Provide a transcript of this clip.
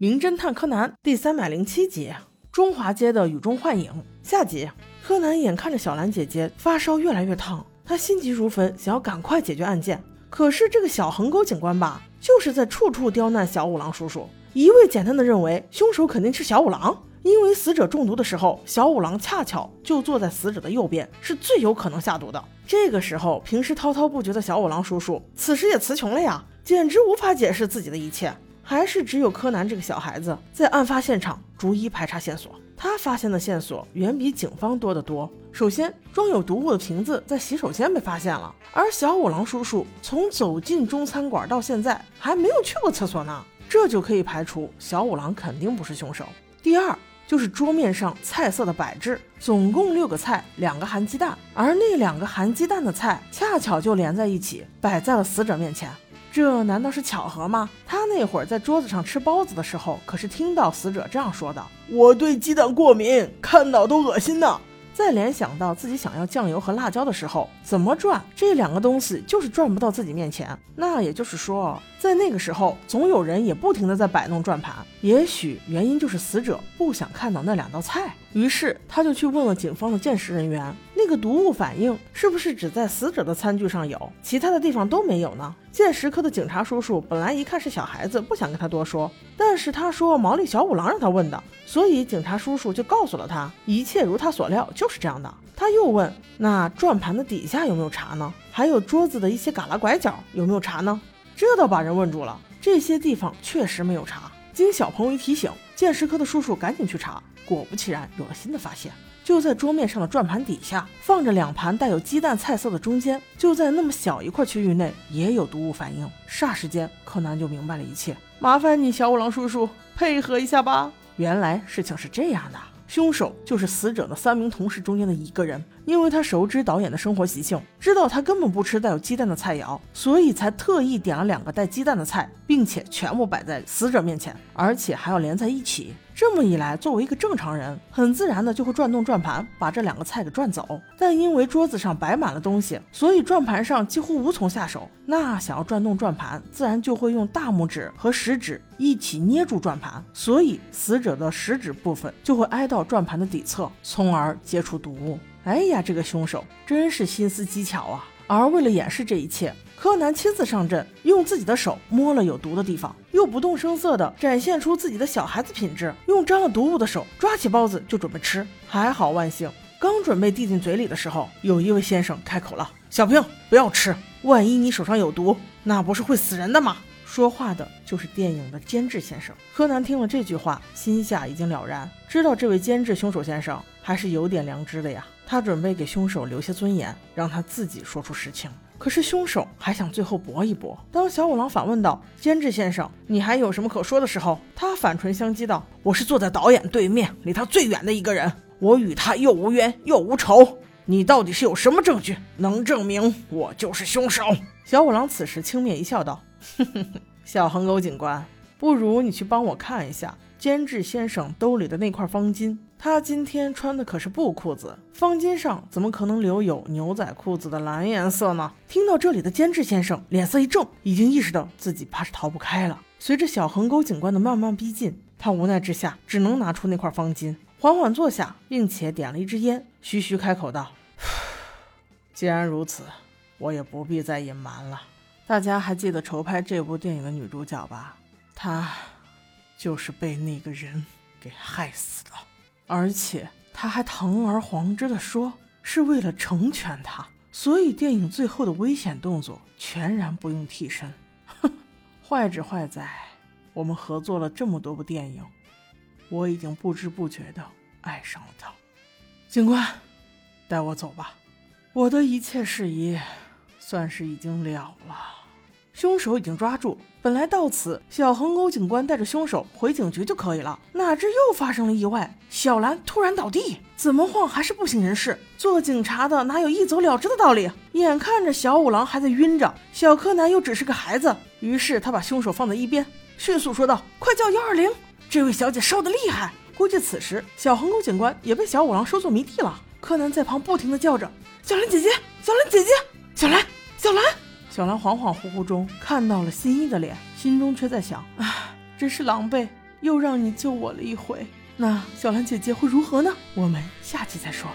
名侦探柯南》第三百零七集：中华街的雨中幻影。下集，柯南眼看着小兰姐姐发烧越来越烫，他心急如焚，想要赶快解决案件。可是这个小横沟警官吧，就是在处处刁难小五郎叔叔，一味简单的认为凶手肯定是小五郎。因为死者中毒的时候，小五郎恰巧就坐在死者的右边，是最有可能下毒的。这个时候，平时滔滔不绝的小五郎叔叔，此时也词穷了呀，简直无法解释自己的一切。还是只有柯南这个小孩子在案发现场逐一排查线索，他发现的线索远比警方多得多。首先，装有毒物的瓶子在洗手间被发现了，而小五郎叔叔从走进中餐馆到现在还没有去过厕所呢，这就可以排除小五郎肯定不是凶手。第二。就是桌面上菜色的摆置，总共六个菜，两个含鸡蛋，而那两个含鸡蛋的菜恰巧就连在一起，摆在了死者面前。这难道是巧合吗？他那会儿在桌子上吃包子的时候，可是听到死者这样说的：“我对鸡蛋过敏，看到都恶心呢。”再联想到自己想要酱油和辣椒的时候，怎么转这两个东西就是转不到自己面前。那也就是说，在那个时候，总有人也不停的在摆弄转盘。也许原因就是死者不想看到那两道菜，于是他就去问了警方的鉴识人员。那个毒物反应是不是只在死者的餐具上有，其他的地方都没有呢？鉴识科的警察叔叔本来一看是小孩子，不想跟他多说，但是他说毛利小五郎让他问的，所以警察叔叔就告诉了他，一切如他所料，就是这样的。他又问，那转盘的底下有没有查呢？还有桌子的一些旮旯拐角有没有查呢？这倒把人问住了，这些地方确实没有查。经小朋友一提醒，鉴识科的叔叔赶紧去查，果不其然，有了新的发现。就在桌面上的转盘底下放着两盘带有鸡蛋菜色的中间，就在那么小一块区域内也有毒物反应。霎时间，柯南就明白了一切。麻烦你，小五郎叔叔配合一下吧。原来事情是这样的，凶手就是死者的三名同事中间的一个人。因为他熟知导演的生活习性，知道他根本不吃带有鸡蛋的菜肴，所以才特意点了两个带鸡蛋的菜，并且全部摆在死者面前，而且还要连在一起。这么一来，作为一个正常人，很自然的就会转动转盘，把这两个菜给转走。但因为桌子上摆满了东西，所以转盘上几乎无从下手。那想要转动转盘，自然就会用大拇指和食指一起捏住转盘，所以死者的食指部分就会挨到转盘的底侧，从而接触毒物。哎呀，这个凶手真是心思机巧啊！而为了掩饰这一切，柯南亲自上阵，用自己的手摸了有毒的地方，又不动声色地展现出自己的小孩子品质，用沾了毒物的手抓起包子就准备吃。还好万幸，刚准备递进嘴里的时候，有一位先生开口了：“小平，不要吃，万一你手上有毒，那不是会死人的吗？”说话的就是电影的监制先生。柯南听了这句话，心下已经了然，知道这位监制凶手先生还是有点良知的呀。他准备给凶手留些尊严，让他自己说出实情。可是凶手还想最后搏一搏。当小五郎反问道：“监制先生，你还有什么可说的时候？”他反唇相讥道：“我是坐在导演对面，离他最远的一个人，我与他又无冤又无仇。你到底是有什么证据能证明我就是凶手？”小五郎此时轻蔑一笑道：“哼哼哼，小横沟警官，不如你去帮我看一下监制先生兜里的那块方巾。”他今天穿的可是布裤子，方巾上怎么可能留有牛仔裤子的蓝颜色呢？听到这里的监制先生脸色一正，已经意识到自己怕是逃不开了。随着小横沟警官的慢慢逼近，他无奈之下只能拿出那块方巾，缓缓坐下，并且点了一支烟，徐徐开口道：“既然如此，我也不必再隐瞒了。大家还记得筹拍这部电影的女主角吧？她就是被那个人给害死的。”而且他还堂而皇之的说是为了成全他，所以电影最后的危险动作全然不用替身。哼，坏只坏在我们合作了这么多部电影，我已经不知不觉的爱上了他。警官，带我走吧，我的一切事宜算是已经了了。凶手已经抓住，本来到此小横沟警官带着凶手回警局就可以了，哪知又发生了意外，小兰突然倒地，怎么晃还是不省人事。做警察的哪有一走了之的道理？眼看着小五郎还在晕着，小柯南又只是个孩子，于是他把凶手放在一边，迅速说道：“快叫幺二零，这位小姐烧得厉害。”估计此时小横沟警官也被小五郎收作迷弟了。柯南在旁不停的叫着：“小兰姐姐，小兰姐姐，小兰，小兰。”小兰恍恍惚惚中看到了新一的脸，心中却在想：啊，真是狼狈。又让你救我了一回。那小兰姐姐会如何呢？我们下期再说。